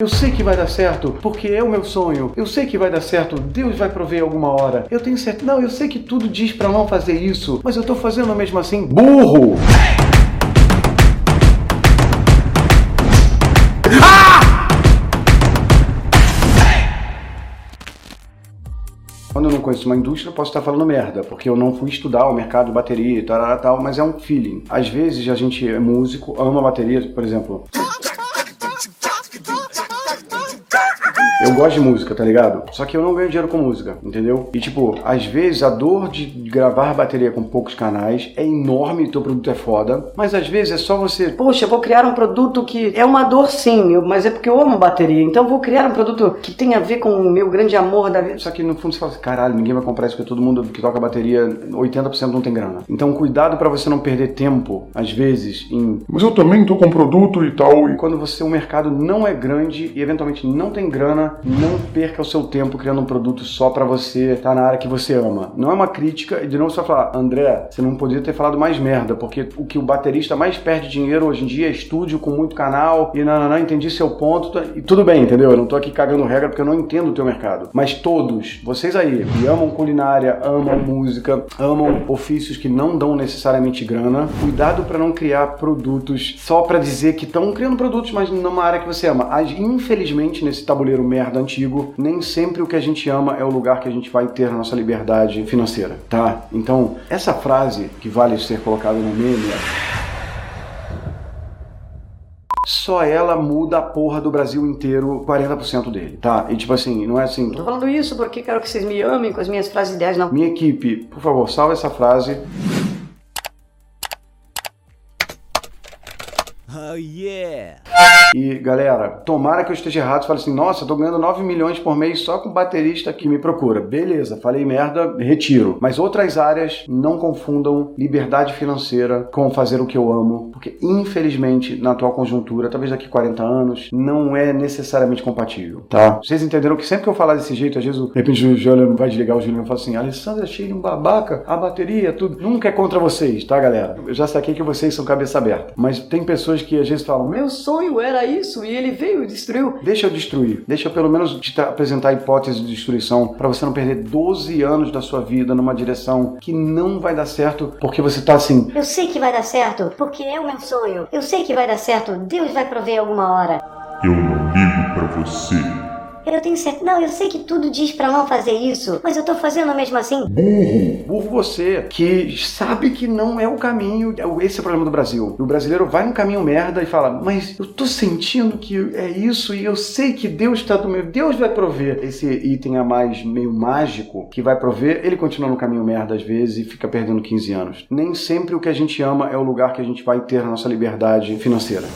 Eu sei que vai dar certo, porque é o meu sonho. Eu sei que vai dar certo, Deus vai prover alguma hora. Eu tenho certeza. Não, eu sei que tudo diz para não fazer isso, mas eu tô fazendo mesmo assim. Burro! Quando eu não conheço uma indústria, posso estar falando merda, porque eu não fui estudar o mercado de bateria e tal, mas é um feeling. Às vezes a gente é músico, ama bateria, por exemplo. Eu gosto de música, tá ligado? Só que eu não ganho dinheiro com música, entendeu? E tipo, às vezes a dor de gravar bateria com poucos canais é enorme e teu produto é foda, mas às vezes é só você. Poxa, vou criar um produto que é uma dor sim, mas é porque eu amo bateria, então vou criar um produto que tem a ver com o meu grande amor da vida. Só que no fundo você fala assim, caralho, ninguém vai comprar isso porque todo mundo que toca bateria, 80% não tem grana. Então cuidado pra você não perder tempo, às vezes, em Mas eu também tô com produto e tal. E... quando você o mercado não é grande e eventualmente não tem grana, não perca o seu tempo criando um produto só pra você estar na área que você ama. Não é uma crítica, e de novo você vai falar, André, você não podia ter falado mais merda, porque o que o baterista mais perde dinheiro hoje em dia é estúdio com muito canal e não, não, não, entendi seu ponto, tá- e tudo bem, entendeu? Eu não tô aqui cagando regra porque eu não entendo o teu mercado. Mas todos, vocês aí, que amam culinária, amam música, amam ofícios que não dão necessariamente grana, cuidado pra não criar produtos só pra dizer que estão criando produtos, mas numa área que você ama. Infelizmente, nesse tabuleiro merda antigo, nem sempre o que a gente ama é o lugar que a gente vai ter a nossa liberdade financeira, tá? Então, essa frase que vale ser colocada no meme é só ela muda a porra do Brasil inteiro, 40% dele, tá? E tipo assim, não é assim. Tô falando isso porque quero que vocês me amem com as minhas frases ideais, não. Minha equipe, por favor, salva essa frase. Oh yeah! E galera, tomara que eu esteja errado. Fale assim, nossa, tô ganhando 9 milhões por mês só com baterista que me procura. Beleza, falei merda, retiro. Mas outras áreas não confundam liberdade financeira com fazer o que eu amo, porque infelizmente na atual conjuntura, talvez daqui 40 anos, não é necessariamente compatível, tá? Vocês entenderam que sempre que eu falar desse jeito, às vezes de repente o Juliano vai desligar o Juliano e fala assim: Alessandra, achei um babaca, a bateria, tudo. Nunca é contra vocês, tá, galera? Eu já saquei que vocês são cabeça aberta. Mas tem pessoas que às vezes falam: Meu sonho era isso e ele veio e destruiu. Deixa eu destruir. Deixa eu pelo menos te apresentar a hipótese de destruição para você não perder 12 anos da sua vida numa direção que não vai dar certo porque você tá assim. Eu sei que vai dar certo, porque é o meu sonho. Eu sei que vai dar certo, Deus vai prover alguma hora. Eu não ligo pra você. Eu tenho certeza. Não, eu sei que tudo diz pra não fazer isso, mas eu tô fazendo mesmo assim. Burro você que sabe que não é o caminho. Esse é o problema do Brasil. O brasileiro vai num caminho merda e fala: Mas eu tô sentindo que é isso e eu sei que Deus está do meu. Deus vai prover. Esse item a mais meio mágico que vai prover, ele continua no caminho merda às vezes e fica perdendo 15 anos. Nem sempre o que a gente ama é o lugar que a gente vai ter a nossa liberdade financeira.